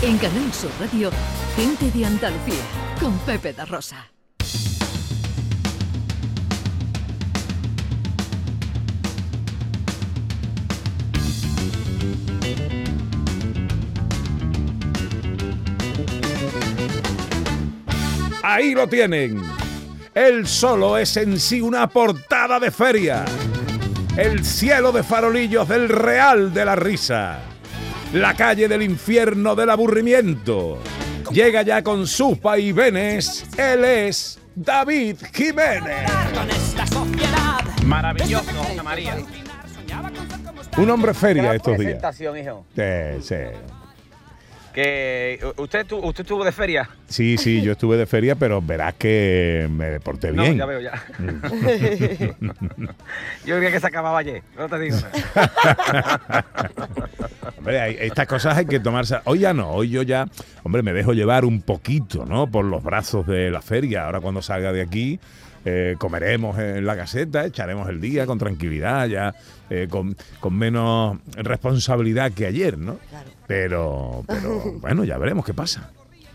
En Canal Sur Radio, Gente de Andalucía, con Pepe da Rosa. Ahí lo tienen. El solo es en sí una portada de feria. El cielo de farolillos del Real de la Risa. La calle del infierno del aburrimiento. Llega ya con sus vaivenes. Él es David Jiménez. Maravilloso, José María. Un hombre feria estos días. hijo. Sí, sí. Que usted, usted estuvo de feria. Sí, sí, yo estuve de feria, pero verás que me porté bien. No, ya veo ya. Yo creía que se acababa ayer. No te digo. Hombre, hay- estas cosas hay que tomarse. Hoy ya no, hoy yo ya, hombre, me dejo llevar un poquito, ¿no? Por los brazos de la feria. Ahora cuando salga de aquí, eh, comeremos en la caseta, echaremos el día con tranquilidad, ya eh, con, con menos responsabilidad que ayer, ¿no? Pero, pero bueno, ya veremos qué pasa.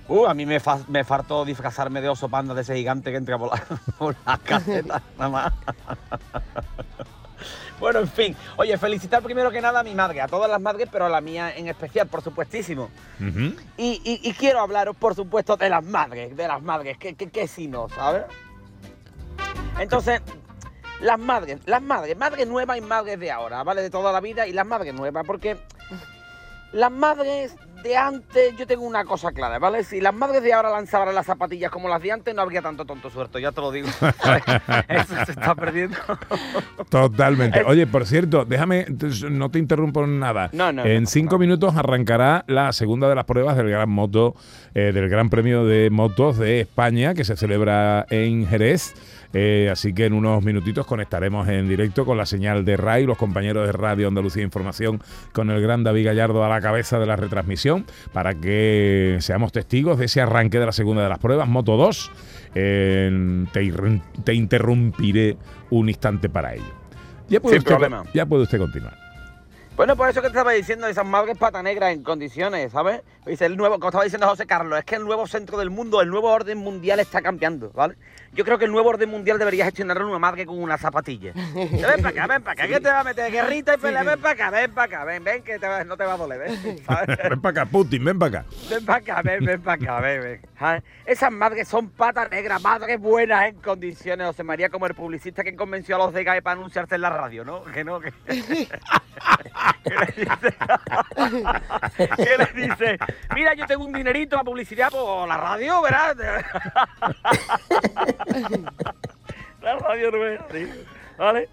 Uh, a mí me, fa- me faltó disfrazarme de oso panda de ese gigante que entra por la, por la caseta, nada más. Bueno, en fin. Oye, felicitar primero que nada a mi madre, a todas las madres, pero a la mía en especial, por supuestísimo. Y, y- y quiero hablaros, por supuesto, de las madres, de las madres, que, que, que si no, ¿sabes? Entonces, las madres, las madres, madres nuevas y madres de ahora, ¿vale? De toda la vida y las madres nuevas, porque las madres de antes, yo tengo una cosa clara, ¿vale? Si las madres de ahora lanzaran las zapatillas como las de antes, no habría tanto tonto suelto, ya te lo digo. Eso se está perdiendo. Totalmente. Oye, por cierto, déjame, no te interrumpo en nada. No, no, En no, cinco minutos arrancará la segunda de las pruebas del Gran Moto, eh, del Gran Premio de Motos de España, que se celebra en Jerez. Eh, así que en unos minutitos conectaremos en directo con la señal de RAI, los compañeros de Radio Andalucía Información, con el gran David Gallardo a la cabeza de la retransmisión, para que seamos testigos de ese arranque de la segunda de las pruebas, Moto 2. Eh, te, interrumpiré un instante para ello. Ya puede, Sin usted, problema. ya puede usted continuar. Bueno, por eso que te estaba diciendo, esas madres pata negra en condiciones, ¿sabes? Dice el nuevo, como estaba diciendo José Carlos, es que el nuevo centro del mundo, el nuevo orden mundial está cambiando, ¿vale? Yo creo que el nuevo orden mundial debería gestionarlo una madre con una zapatilla. Ven para acá, ven para acá, que te va a meter guerrita y pelea, ven para acá, ven para acá, ven, ven, que te va- no te va a doler, ven, ¿sabes? Ven para acá, Putin, ven para acá. Ven para acá, ven, ven para acá, ven, ven. ¿sabes? Esas madres son patas negras, madres buenas en condiciones. José María, como el publicista que convenció a los de GAE para anunciarse en la radio, ¿no? Que no, que. que le dice. que le dice. Mira, yo tengo un dinerito a publicidad por la radio, ¿verdad? la radio no es así, ¿vale?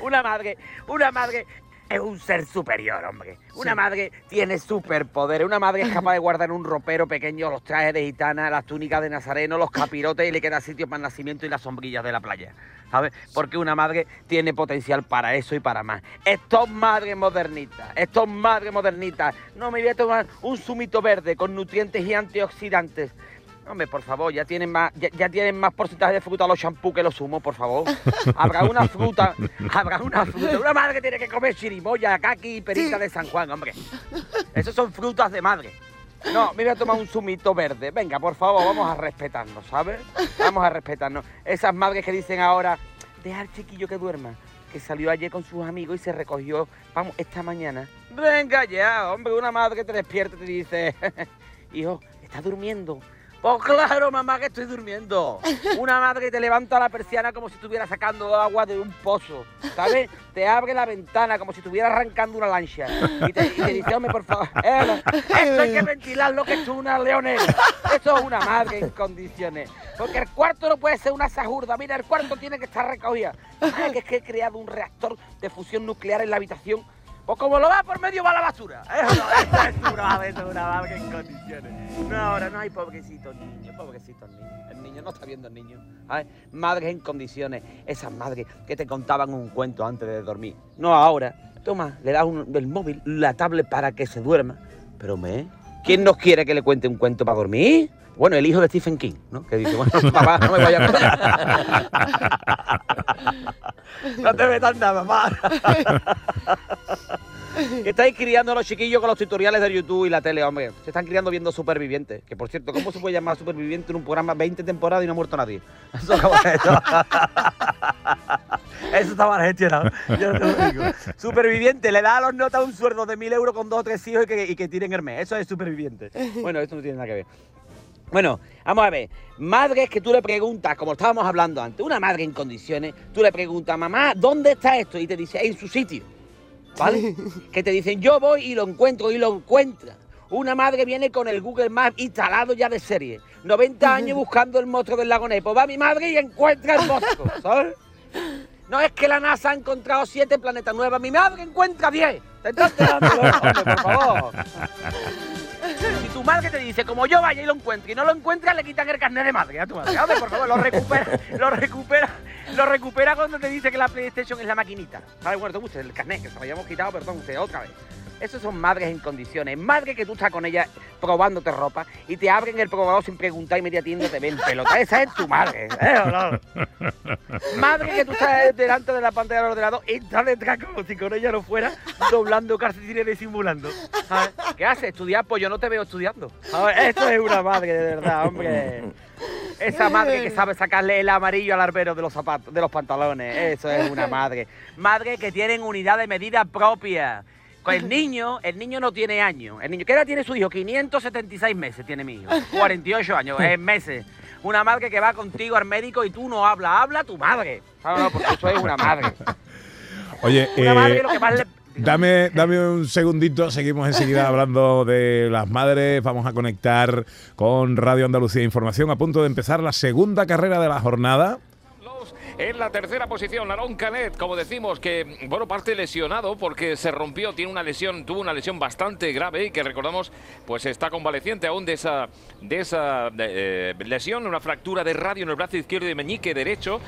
Una madre, una madre es un ser superior, hombre. Una madre tiene superpoderes. Una madre es capaz de guardar en un ropero pequeño los trajes de gitana, las túnicas de nazareno, los capirotes y le queda sitio para el nacimiento y las sombrillas de la playa. ¿Sabes? Porque una madre tiene potencial para eso y para más. Estos madres modernitas, estos madres modernitas, no me voy a tomar un zumito verde con nutrientes y antioxidantes. Hombre, por favor, ya tienen más, ya, ya tienen más porcentaje de fruta los champú que los zumos, por favor. Habrá una fruta, habrá una fruta. Una madre que tiene que comer chirimoya, caqui y perita de San Juan, hombre. Esos son frutas de madre. No, me voy a tomar un zumito verde. Venga, por favor, vamos a respetarnos, ¿sabes? Vamos a respetarnos. Esas madres que dicen ahora, deja al chiquillo que duerma, que salió ayer con sus amigos y se recogió, vamos, esta mañana. Venga ya, hombre, una madre que te despierta y te dice, hijo, ¿estás durmiendo? Pues claro, mamá, que estoy durmiendo. Una madre que te levanta la persiana como si estuviera sacando agua de un pozo, ¿sabes? Te abre la ventana como si estuviera arrancando una lancha. Y te, dice, hombre, por favor, eh, esto hay que ventilarlo, que es una leonera. Esto es una madre en condiciones. Porque el cuarto no puede ser una sajurda. Mira, el cuarto tiene que estar recogido. Ay, que es que he creado un reactor de fusión nuclear en la habitación. Pues como lo va por medio va la basura. Es una madre en condiciones. No, ahora no hay pobrecitos niños, pobrecitos niños. El niño no está viendo el niño. Ay, Madres en condiciones. Esas madres que te contaban un cuento antes de dormir. No ahora. Toma, le das el móvil, la tablet para que se duerma. Pero me, ¿quién nos quiere que le cuente un cuento para dormir? Bueno, el hijo de Stephen King, ¿no? Que dice, bueno, papá, no me vaya a No te metas nada, papá. que estáis criando a los chiquillos con los tutoriales de YouTube y la tele, hombre. Se están criando viendo Supervivientes. Que por cierto, ¿cómo se puede llamar Superviviente en un programa 20 temporadas y no ha muerto nadie? Eso, eso. eso está mal gestionado. Yo te lo digo. Superviviente, le da a los notas un sueldo de mil euros con dos o tres hijos y que, y que tiren el mes. Eso es superviviente. Bueno, esto no tiene nada que ver. Bueno, vamos a ver. Madres que tú le preguntas, como estábamos hablando antes, una madre en condiciones, tú le preguntas, mamá, ¿dónde está esto? Y te dice, en su sitio. ¿Vale? que te dicen, yo voy y lo encuentro y lo encuentra. Una madre viene con el Google Maps instalado ya de serie. 90 años buscando el monstruo del lago Nepo. Va mi madre y encuentra el monstruo, ¿sabes? No es que la NASA ha encontrado siete planetas nuevos, mi madre encuentra 10. ¿Te estás hombre, por favor? Tu madre te dice, como yo vaya y lo encuentre y no lo encuentra, le quitan el carnet de madre a tu madre. Por favor, lo recupera, lo recupera, lo recupera cuando te dice que la PlayStation es la maquinita. ¿Sabes? Bueno, te gusta el carnet, que se lo habíamos quitado, perdón, usted, otra vez. Esos son madres en condiciones. Madre que tú estás con ella probándote ropa y te abren el probador sin preguntar y media tienda te ven pelota. Esa es tu madre. ¿eh? Madre que tú estás delante de la pantalla del ordenador y estás detrás como si con ella no fuera, doblando calcetines disimulando. ¿Sabes? ¿Qué haces? ¿Estudiar? Pues yo no te veo estudiando. Esto es una madre, de verdad, hombre. Esa madre que sabe sacarle el amarillo al arbero de los zapatos, de los pantalones. Eso es una madre. Madre que tienen unidad de medida propia. El niño, el niño no tiene años. El niño, ¿qué edad tiene su hijo? 576 meses tiene mi hijo. 48 años, en meses. Una madre que va contigo al médico y tú no hablas, habla tu madre. No, porque eso es una madre. Oye, Una madre eh, lo que más le... Dame, dame un segundito, seguimos enseguida hablando de las madres, vamos a conectar con Radio Andalucía Información, a punto de empezar la segunda carrera de la jornada. En la tercera posición, Aaron Canet, como decimos, que bueno, parte lesionado porque se rompió, tiene una lesión, tuvo una lesión bastante grave y que recordamos, pues está convaleciente aún de esa, de esa eh, lesión, una fractura de radio en el brazo izquierdo y meñique derecho.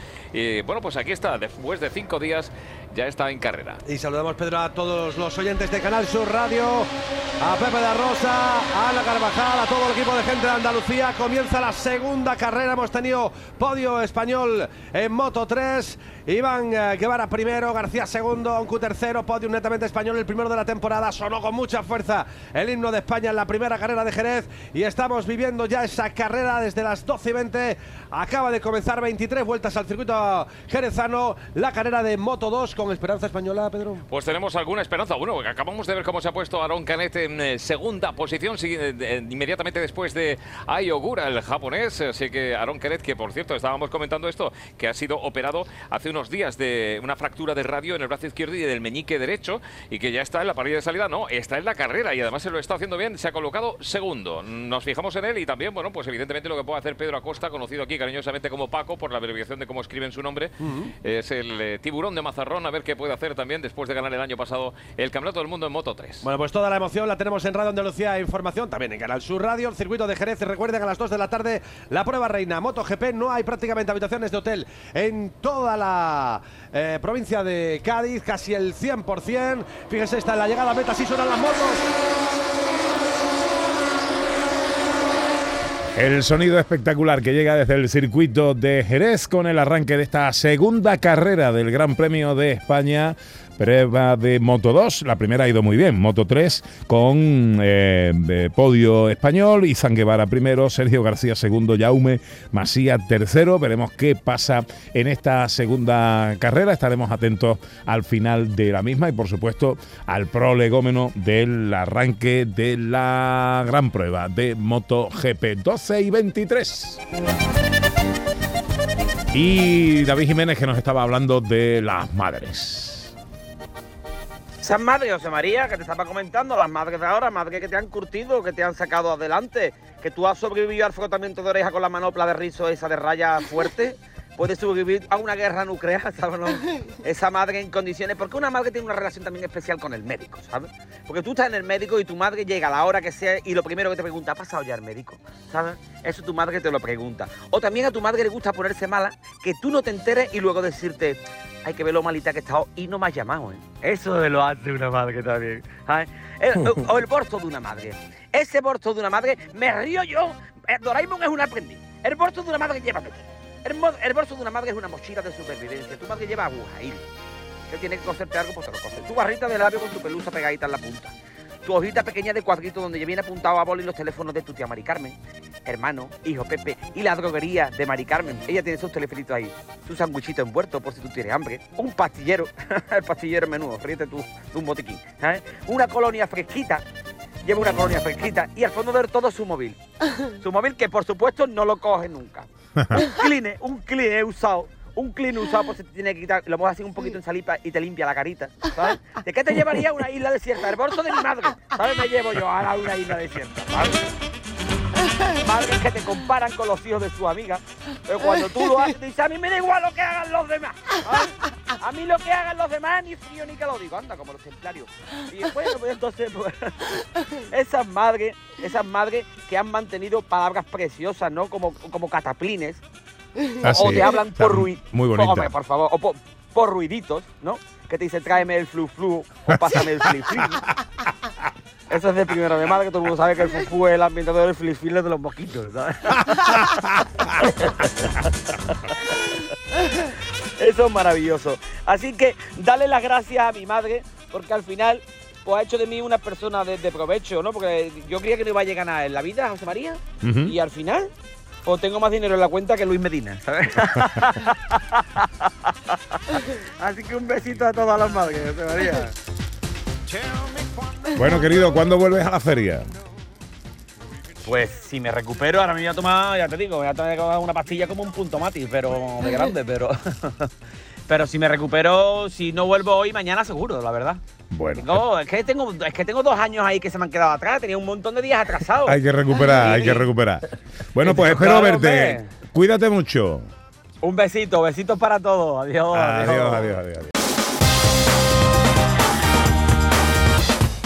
Bueno, pues aquí está, después de cinco días ya está en carrera. Y saludamos, Pedro, a todos los oyentes de Canal Sur Radio, a Pepe de Rosa, a Ana Carvajal, a todo el equipo de gente de Andalucía. Comienza la segunda carrera. Hemos tenido podio español en Moto 3. Iván eh, Guevara primero, García segundo, Oncu tercero, podio netamente español, el primero de la temporada. Sonó con mucha fuerza el himno de España en la primera carrera de Jerez y estamos viviendo ya esa carrera desde las 12 y 20. Acaba de comenzar 23 vueltas al circuito jerezano, la carrera de Moto 2 con esperanza española, Pedro. Pues tenemos alguna esperanza. Bueno, acabamos de ver cómo se ha puesto Aaron Canet en eh, segunda posición, eh, inmediatamente después de Ai Ogura, el japonés. Así que Aaron Canet, que por cierto estábamos comentando esto, que ha sido operado hace unos días de una fractura de radio en el brazo izquierdo y del meñique derecho y que ya está en la parrilla de salida. No, está en la carrera y además se lo está haciendo bien. Se ha colocado segundo. Nos fijamos en él y también, bueno, pues evidentemente lo que puede hacer Pedro Acosta, conocido aquí cariñosamente como Paco, por la abreviación de cómo escriben su nombre, es el eh, tiburón de Mazarrón. A ver qué puede hacer también después de ganar el año pasado el Campeonato del Mundo en Moto 3. Bueno, pues toda la emoción la tenemos en Radio Andalucía Información, también en Canal Sur Radio, el circuito de Jerez. Recuerden a las 2 de la tarde la prueba reina MotoGP. No hay prácticamente habitaciones de hotel en toda la eh, provincia de Cádiz, casi el 100%. Fíjense, está en la llegada a meta, así suenan las motos. El sonido espectacular que llega desde el circuito de Jerez con el arranque de esta segunda carrera del Gran Premio de España. Prueba de Moto 2, la primera ha ido muy bien, Moto 3 con eh, de podio español, Izan Guevara primero, Sergio García segundo, Jaume Masía tercero. Veremos qué pasa en esta segunda carrera, estaremos atentos al final de la misma y por supuesto al prolegómeno del arranque de la gran prueba de MotoGP 12 y 23. Y David Jiménez que nos estaba hablando de las madres. Esas madres, José María, que te estaba comentando, las madres de ahora, madres que te han curtido, que te han sacado adelante, que tú has sobrevivido al frotamiento de oreja con la manopla de rizo esa de raya fuerte, puedes sobrevivir a una guerra nuclear, ¿sabes? no? Esa madre en condiciones, porque una madre tiene una relación también especial con el médico, ¿sabes? Porque tú estás en el médico y tu madre llega a la hora que sea y lo primero que te pregunta, ¿ha pasado ya el médico? ¿Sabes? Eso tu madre te lo pregunta. O también a tu madre le gusta ponerse mala, que tú no te enteres y luego decirte, hay que ver lo malita que he estado y no me has llamado, ¿eh? Eso lo hace una madre también. ¿sabes? El- o el borzo de una madre. Ese borzo de una madre, me río yo. Eh, Doraemon es un aprendiz. El borzo de una madre lleva todo. El, bolso de una madre es una mochila de supervivencia. Tu madre lleva aguja, hilo. que tiene que coserte algo, pues te lo cose. Tu barrita de labio con tu pelusa pegadita en la punta. Tu hojita pequeña de cuadrito donde ya viene apuntado a boli los teléfonos de tu tía Mari Carmen, hermano, hijo Pepe y la droguería de Mari Carmen. Ella tiene sus telefonitos ahí, su sanguichito envuelto por si tú tienes hambre, un pastillero, el pastillero menudo, fríete tú de un botiquín, ¿sabes? Una colonia fresquita, lleva una colonia fresquita y al fondo de todo su móvil. Su móvil que por supuesto no lo coge nunca. Un clean, un clean usado un clean usado pues se te tiene que quitar, lo mojas así un poquito en salipa y te limpia la carita, ¿sabes? ¿De qué te llevaría una isla desierta? El bolso de mi madre, ¿sabes? Me llevo yo a una isla desierta, ¿sabes? Madres que te comparan con los hijos de su amiga, pero cuando tú lo haces, dices, a mí me da igual lo que hagan los demás, ¿sabes? A mí lo que hagan los demás ni frío ni lo digo, anda, como los templarios. Y después, pues, entonces, pues, esas madres, esas madres que han mantenido palabras preciosas, ¿no? Como, como cataplines, Ah, o sí. te hablan por ruido. Muy bonita. Hombre, por favor. O por, por ruiditos, ¿no? Que te dicen tráeme el flu flu o pásame el fli fli. Eso es de primero de madre, que todo el mundo sabe que el fufu es el ambientador del fli de los mosquitos, ¿sabes? Eso es maravilloso. Así que dale las gracias a mi madre, porque al final pues ha hecho de mí una persona de, de provecho, ¿no? Porque yo creía que no iba a llegar nada en la vida, José María, y al final pues tengo más dinero en la cuenta que Luis Medina, ¿sabes? Así que un besito a todas las madres, José María. Bueno, querido, ¿cuándo vuelves a la feria? Pues si me recupero, ahora me voy a tomar, ya te digo, voy a tomar una pastilla como un punto mati, pero de grande, pero. Pero si me recupero, si no vuelvo hoy, mañana seguro, la verdad. Bueno, No, es que tengo, es que tengo dos años ahí que se me han quedado atrás, tenía un montón de días atrasados. hay que recuperar, hay que recuperar. Bueno, pues espero verte. Cuídate mucho. Un besito, besitos para todos. Adiós. Adiós, adiós, adiós. adiós.